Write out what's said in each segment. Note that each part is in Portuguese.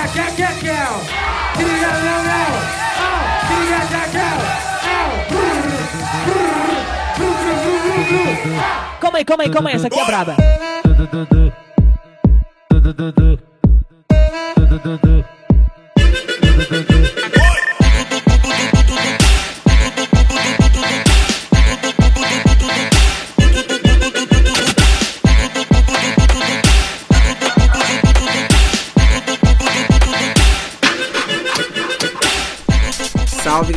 Ei, queria quer quer quer. Queria não não. Ah, queria quer quer. Calma aí, calma aí, calma aí, essa aqui é braba.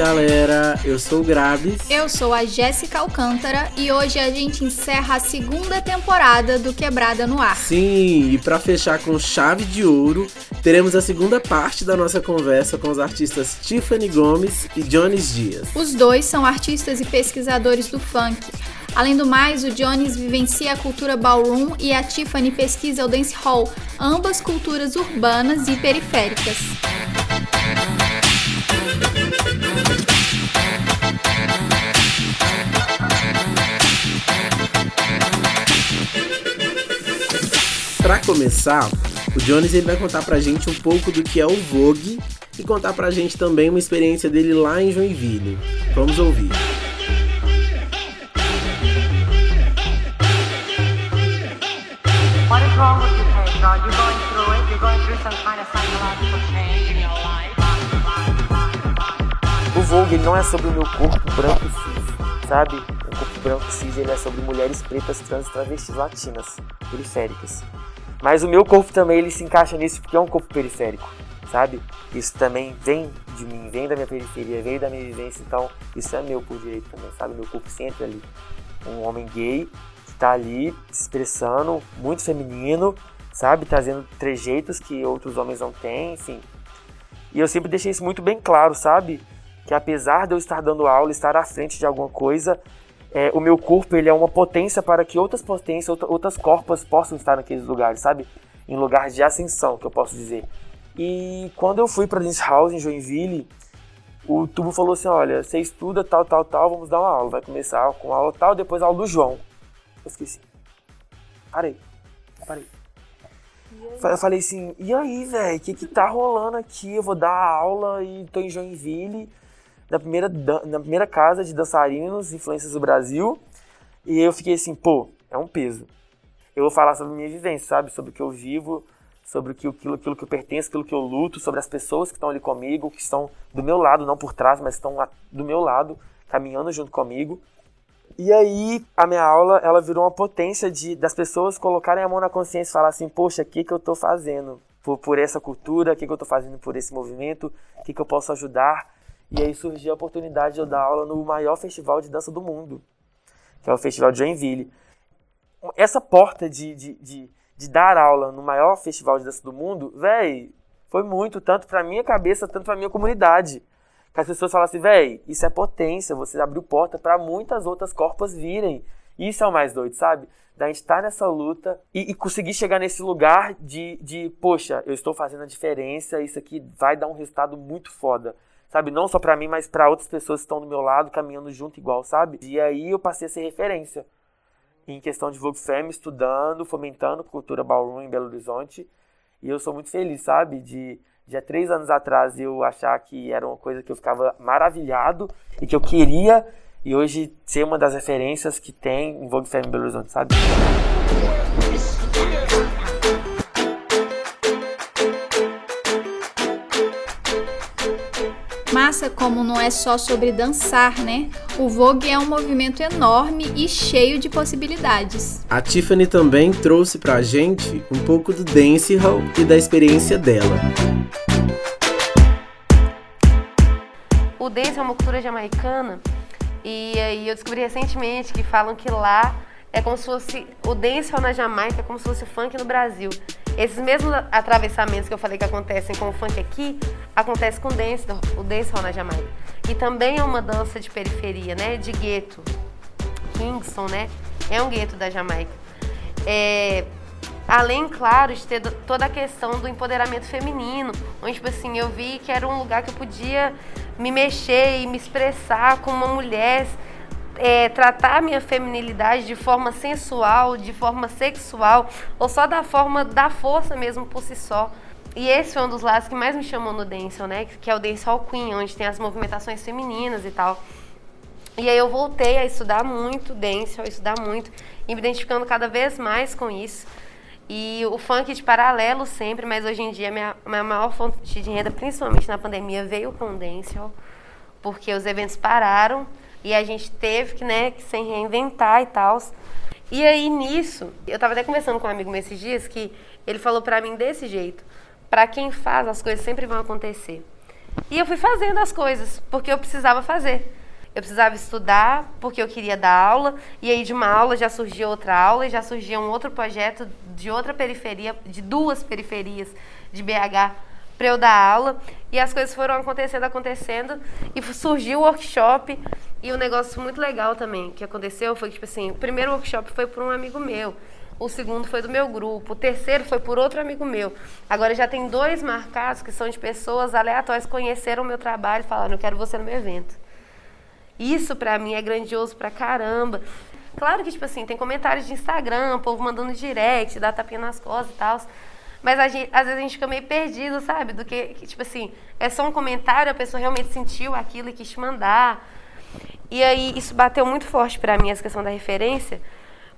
Galera, eu sou o Grabs. Eu sou a Jéssica Alcântara e hoje a gente encerra a segunda temporada do Quebrada no Ar. Sim, e para fechar com chave de ouro, teremos a segunda parte da nossa conversa com os artistas Tiffany Gomes e Jones Dias. Os dois são artistas e pesquisadores do funk. Além do mais, o Jones vivencia a cultura ballroom e a Tiffany pesquisa o dance hall, ambas culturas urbanas e periféricas. Para começar, o Jones ele vai contar pra gente um pouco do que é o Vogue e contar pra gente também uma experiência dele lá em Joinville. Vamos ouvir. What is wrong with you, Pedro? Are you going through it? You're going through some kind of psychological change in your life? O Vogue não é sobre o meu corpo branco e cis, sabe? O corpo branco e cis ele é sobre mulheres pretas, trans e travestis latinas, periféricas. Mas o meu corpo também ele se encaixa nisso porque é um corpo periférico, sabe? Isso também vem de mim, vem da minha periferia, vem da minha vivência, então isso é meu por direito também, sabe? Meu corpo sempre ali. Um homem gay que tá ali se expressando, muito feminino, sabe? Trazendo trejeitos que outros homens não têm, enfim. E eu sempre deixei isso muito bem claro, sabe? Que apesar de eu estar dando aula, estar à frente de alguma coisa, é, o meu corpo ele é uma potência para que outras potências, outra- outras corpos possam estar naqueles lugares, sabe? Em lugar de ascensão, que eu posso dizer. E quando eu fui para Dance House em Joinville, o tubo falou assim: olha, você estuda tal, tal, tal, vamos dar uma aula. Vai começar com aula tal, depois a aula do João. Eu assim. Parei. Parei. Eu falei assim, e aí, velho, o que que tá rolando aqui? Eu vou dar aula e tô em Joinville, na primeira, na primeira casa de dançarinos, influências do Brasil. E eu fiquei assim, pô, é um peso. Eu vou falar sobre minha vivência, sabe? Sobre o que eu vivo, sobre aquilo, aquilo que eu pertenço, aquilo que eu luto, sobre as pessoas que estão ali comigo, que estão do meu lado, não por trás, mas estão do meu lado, caminhando junto comigo. E aí, a minha aula, ela virou uma potência de das pessoas colocarem a mão na consciência e falar assim, poxa, o que, que eu tô fazendo por, por essa cultura, o que, que eu tô fazendo por esse movimento, o que, que eu posso ajudar. E aí surgiu a oportunidade de eu dar aula no maior festival de dança do mundo, que é o Festival de Joinville. Essa porta de, de, de, de dar aula no maior festival de dança do mundo, véi, foi muito, tanto pra minha cabeça, tanto pra minha comunidade. Que as pessoas falam assim, véi, isso é potência, você abriu porta pra muitas outras corpas virem. Isso é o mais doido, sabe? Da gente estar nessa luta e, e conseguir chegar nesse lugar de, de, poxa, eu estou fazendo a diferença, isso aqui vai dar um resultado muito foda. Sabe? Não só pra mim, mas pra outras pessoas que estão do meu lado, caminhando junto igual, sabe? E aí eu passei a ser referência em questão de Vogue Femme, estudando, fomentando cultura ballroom em Belo Horizonte. E eu sou muito feliz, sabe? De, de há três anos atrás eu achar que era uma coisa que eu ficava maravilhado e que eu queria. E hoje ser uma das referências que tem em Vogue Femme em Belo Horizonte, sabe? Massa como não é só sobre dançar, né? O Vogue é um movimento enorme e cheio de possibilidades. A Tiffany também trouxe pra gente um pouco do dancehall e da experiência dela. O dance é uma cultura jamaicana e aí eu descobri recentemente que falam que lá é como se fosse o dancehall na Jamaica, é como se fosse o funk no Brasil. Esses mesmos atravessamentos que eu falei que acontecem com o funk aqui, acontece com o dance, o dancehall na Jamaica. E também é uma dança de periferia, né, de gueto. Kingston, né, é um gueto da Jamaica. É, além, claro, de ter toda a questão do empoderamento feminino, onde, tipo assim, eu vi que era um lugar que eu podia me mexer e me expressar como uma mulher, é, tratar a minha feminilidade de forma sensual, de forma sexual, ou só da forma da força mesmo por si só. E esse foi um dos lados que mais me chamou no dancehall, né? Que é o dancehall queen, onde tem as movimentações femininas e tal. E aí eu voltei a estudar muito dancehall, estudar muito, e me identificando cada vez mais com isso. E o funk de paralelo sempre, mas hoje em dia minha, minha maior fonte de renda, principalmente na pandemia, veio com o dancehall, porque os eventos pararam e a gente teve que, né, que se reinventar e tal. E aí nisso, eu tava até conversando com um amigo meu esses dias que ele falou pra mim desse jeito: para quem faz, as coisas sempre vão acontecer. E eu fui fazendo as coisas porque eu precisava fazer. Eu precisava estudar porque eu queria dar aula, e aí de uma aula já surgia outra aula e já surgia um outro projeto de outra periferia, de duas periferias de BH para eu dar aula. E as coisas foram acontecendo, acontecendo, e surgiu o workshop. E um negócio muito legal também que aconteceu foi que, tipo assim, o primeiro workshop foi por um amigo meu o segundo foi do meu grupo, o terceiro foi por outro amigo meu. Agora já tem dois marcados que são de pessoas aleatórias que conheceram o meu trabalho e falaram: Eu quero você no meu evento. Isso para mim é grandioso pra caramba. Claro que, tipo assim, tem comentários de Instagram, povo mandando direct, dá tapinha nas costas e tal. Mas gente, às vezes a gente fica meio perdido, sabe? Do que, que, tipo assim, é só um comentário, a pessoa realmente sentiu aquilo e quis te mandar. E aí isso bateu muito forte para mim, essa questão da referência,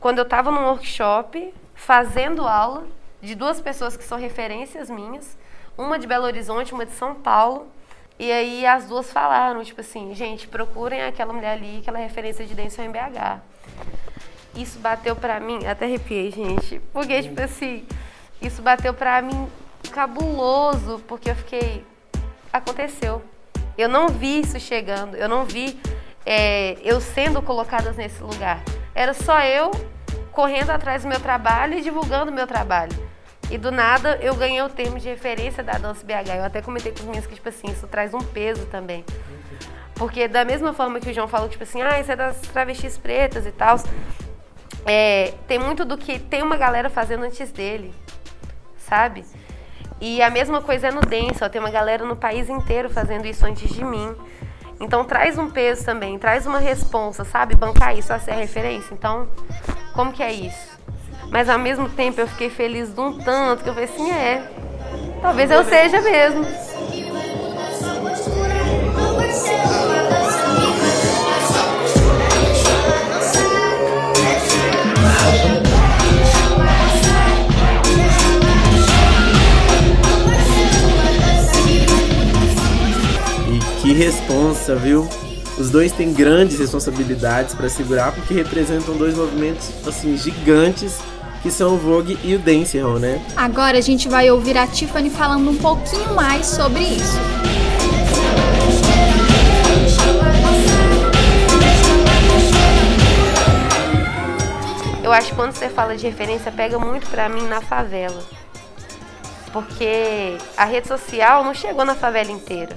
quando eu estava num workshop fazendo aula de duas pessoas que são referências minhas, uma de Belo Horizonte, uma de São Paulo. E aí as duas falaram, tipo assim, gente, procurem aquela mulher ali, aquela referência de dentro em BH. Isso bateu pra mim, até arrepiei, gente, porque, tipo assim, isso bateu pra mim cabuloso, porque eu fiquei, aconteceu. Eu não vi isso chegando, eu não vi é, eu sendo colocada nesse lugar. Era só eu correndo atrás do meu trabalho e divulgando o meu trabalho. E do nada eu ganhei o termo de referência da dança BH. Eu até comentei com os meninos que, tipo assim, isso traz um peso também. Porque da mesma forma que o João falou, tipo assim, ah, isso é das travestis pretas e tal. É, tem muito do que tem uma galera fazendo antes dele, sabe? E a mesma coisa é no dance, ó, tem uma galera no país inteiro fazendo isso antes de mim. Então traz um peso também, traz uma responsa, sabe? Bancar isso a ser referência. Então, como que é isso? Mas ao mesmo tempo eu fiquei feliz de um tanto que eu falei assim, é, talvez eu seja mesmo. Responsa, viu? Os dois têm grandes responsabilidades para segurar porque representam dois movimentos assim gigantes que são o Vogue e o Dancehall, né? Agora a gente vai ouvir a Tiffany falando um pouquinho mais sobre isso. Eu acho que quando você fala de referência pega muito pra mim na favela. Porque a rede social não chegou na favela inteira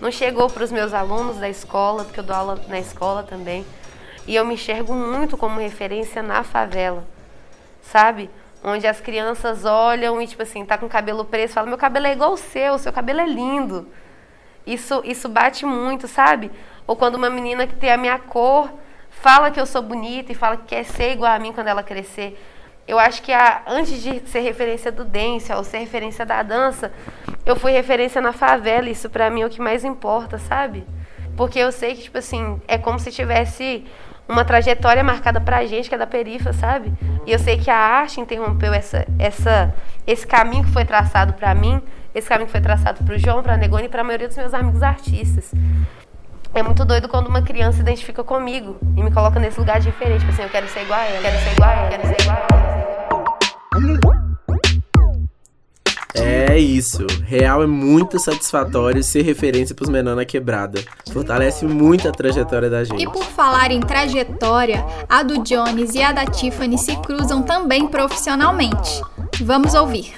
não chegou para os meus alunos da escola, porque eu dou aula na escola também. E eu me enxergo muito como referência na favela, sabe? Onde as crianças olham e, tipo assim, tá com cabelo preso, fala: meu cabelo é igual o seu, seu cabelo é lindo. Isso, isso bate muito, sabe? Ou quando uma menina que tem a minha cor fala que eu sou bonita e fala que quer ser igual a mim quando ela crescer. Eu acho que a, antes de ser referência do dance ou ser referência da dança, eu fui referência na favela. Isso para mim é o que mais importa, sabe? Porque eu sei que, tipo assim, é como se tivesse uma trajetória marcada pra gente, que é da perifa, sabe? E eu sei que a arte interrompeu essa, essa, esse caminho que foi traçado para mim, esse caminho que foi traçado pro João, pra Negoni e pra maioria dos meus amigos artistas. É muito doido quando uma criança se identifica comigo e me coloca nesse lugar de referência. Tipo assim, eu quero ser igual a ela, quero ser igual a ela, quero ser igual a ela. É isso. Real é muito satisfatório ser referência pros menores na quebrada. Fortalece muito a trajetória da gente. E por falar em trajetória, a do Jones e a da Tiffany se cruzam também profissionalmente. Vamos ouvir.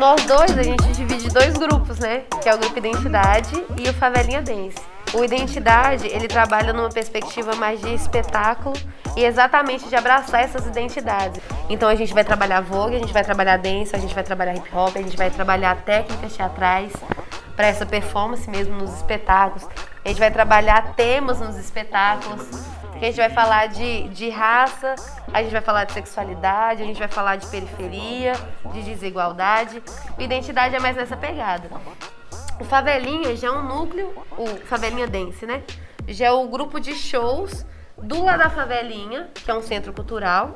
Nós dois, a gente divide dois grupos, né? Que é o grupo Identidade e o Favelinha Dance. O Identidade, ele trabalha numa perspectiva mais de espetáculo e exatamente de abraçar essas identidades. Então a gente vai trabalhar vogue, a gente vai trabalhar dance, a gente vai trabalhar hip hop, a gente vai trabalhar técnicas teatrais para essa performance mesmo nos espetáculos. A gente vai trabalhar temas nos espetáculos. A gente vai falar de, de raça, a gente vai falar de sexualidade, a gente vai falar de periferia, de desigualdade. O identidade é mais nessa pegada. O Favelinha já é um núcleo, o Favelinha Dance, né? Já é o grupo de shows do La da Favelinha, que é um centro cultural.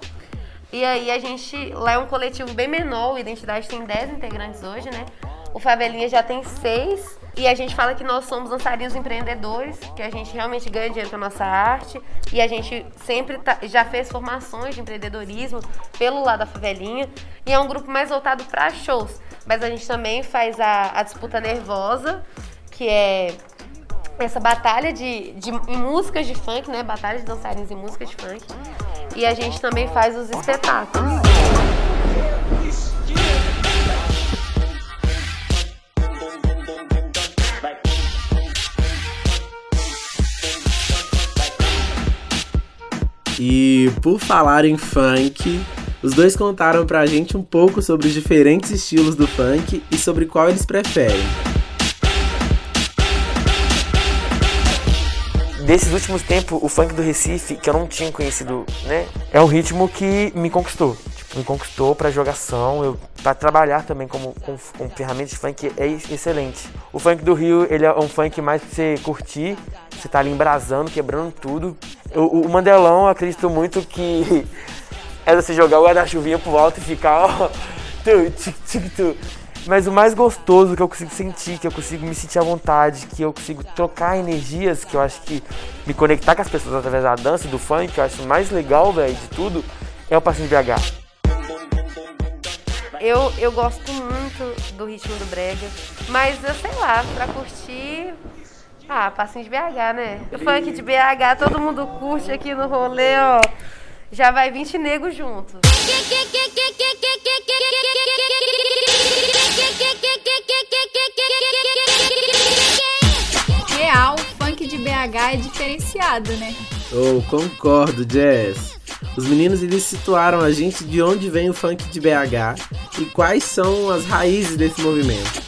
E aí a gente, lá é um coletivo bem menor, o Identidade tem 10 integrantes hoje, né? O Favelinha já tem 6. E a gente fala que nós somos dançarinos empreendedores, que a gente realmente ganha dinheiro com a nossa arte. E a gente sempre tá, já fez formações de empreendedorismo pelo lado da favelinha. E é um grupo mais voltado para shows. Mas a gente também faz a, a disputa nervosa, que é essa batalha de, de em músicas de funk, né? Batalha de dançarinos em músicas de funk. E a gente também faz os espetáculos. E por falar em funk, os dois contaram pra gente um pouco sobre os diferentes estilos do funk e sobre qual eles preferem. Desses últimos tempos, o funk do Recife, que eu não tinha conhecido, né? É um ritmo que me conquistou. Me conquistou pra jogação, pra trabalhar também como, com, com ferramentas de funk é excelente. O funk do Rio, ele é um funk mais pra você curtir, você tá ali embrasando, quebrando tudo. O, o Mandelão, eu acredito muito que é você jogar o guarda-chuvinha pro alto e ficar, ó, tu, tic, tic. Mas o mais gostoso que eu consigo sentir, que eu consigo me sentir à vontade, que eu consigo trocar energias, que eu acho que me conectar com as pessoas através da dança do funk, que eu acho mais legal, velho, de tudo, é o passinho de BH. Eu, eu gosto muito do ritmo do brega, mas eu sei lá, pra curtir. Ah, passinho de BH, né? O funk de BH, todo mundo curte aqui no rolê, ó. Já vai 20 negros junto. Real, o funk de BH é diferenciado, né? Oh, concordo, Jazz. Os meninos eles situaram a gente de onde vem o funk de BH e quais são as raízes desse movimento.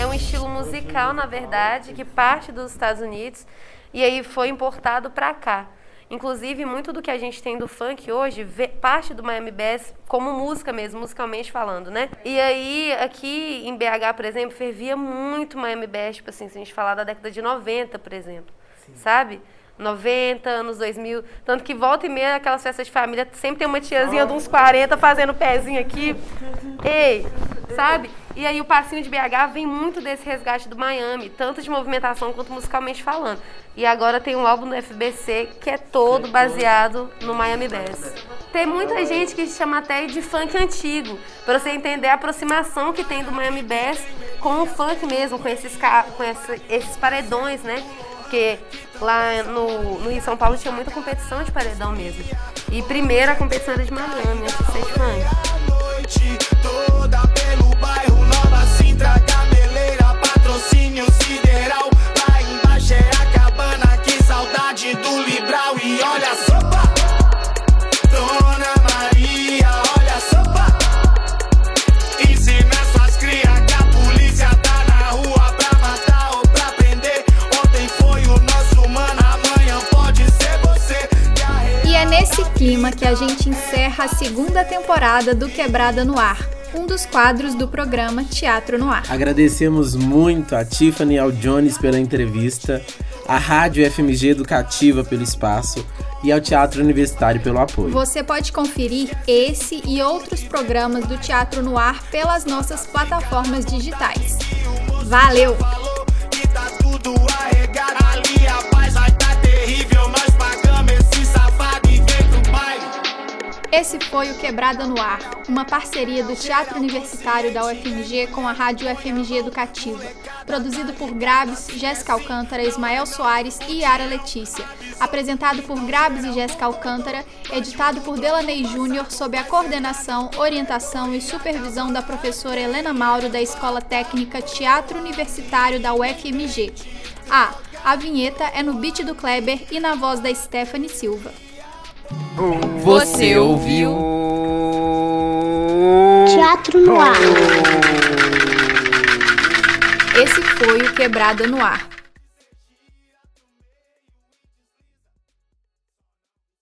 É um estilo musical, na verdade, que parte dos Estados Unidos e aí foi importado para cá. Inclusive, muito do que a gente tem do funk hoje vê- parte do Miami Bass como música mesmo, musicalmente falando, né? E aí, aqui em BH, por exemplo, fervia muito Miami Bass, tipo assim, se a gente falar da década de 90, por exemplo, sabe? 90, anos 2000, tanto que volta e meia aquelas festas de família, sempre tem uma tiazinha de uns 40 fazendo pezinho aqui. Ei, sabe? E aí o passinho de BH vem muito desse resgate do Miami, tanto de movimentação quanto musicalmente falando. E agora tem um álbum do FBC que é todo baseado no Miami Bass. Tem muita gente que chama até de funk antigo, para você entender a aproximação que tem do Miami Bass com o funk mesmo, com esses, com esses paredões, né? Porque lá no, no Rio São Paulo tinha muita competição de paredão mesmo. E primeiro a competição era de Miami, antes de funk. Clima que a gente encerra a segunda temporada do Quebrada no Ar, um dos quadros do programa Teatro no Ar. Agradecemos muito a Tiffany e ao Jones pela entrevista, à Rádio FMG Educativa pelo espaço e ao Teatro Universitário pelo apoio. Você pode conferir esse e outros programas do Teatro no Ar pelas nossas plataformas digitais. Valeu! Esse foi o Quebrada no Ar, uma parceria do Teatro Universitário da UFMG com a Rádio UFMG Educativa. produzido por Grabs, Jéssica Alcântara, Ismael Soares e Yara Letícia. Apresentado por Grabs e Jéssica Alcântara, editado por Delaney Júnior, sob a coordenação, orientação e supervisão da professora Helena Mauro, da Escola Técnica Teatro Universitário da UFMG. Ah, a vinheta é no beat do Kleber e na voz da Stephanie Silva. Você ouviu? Teatro no ar. Esse foi o Quebrada no Ar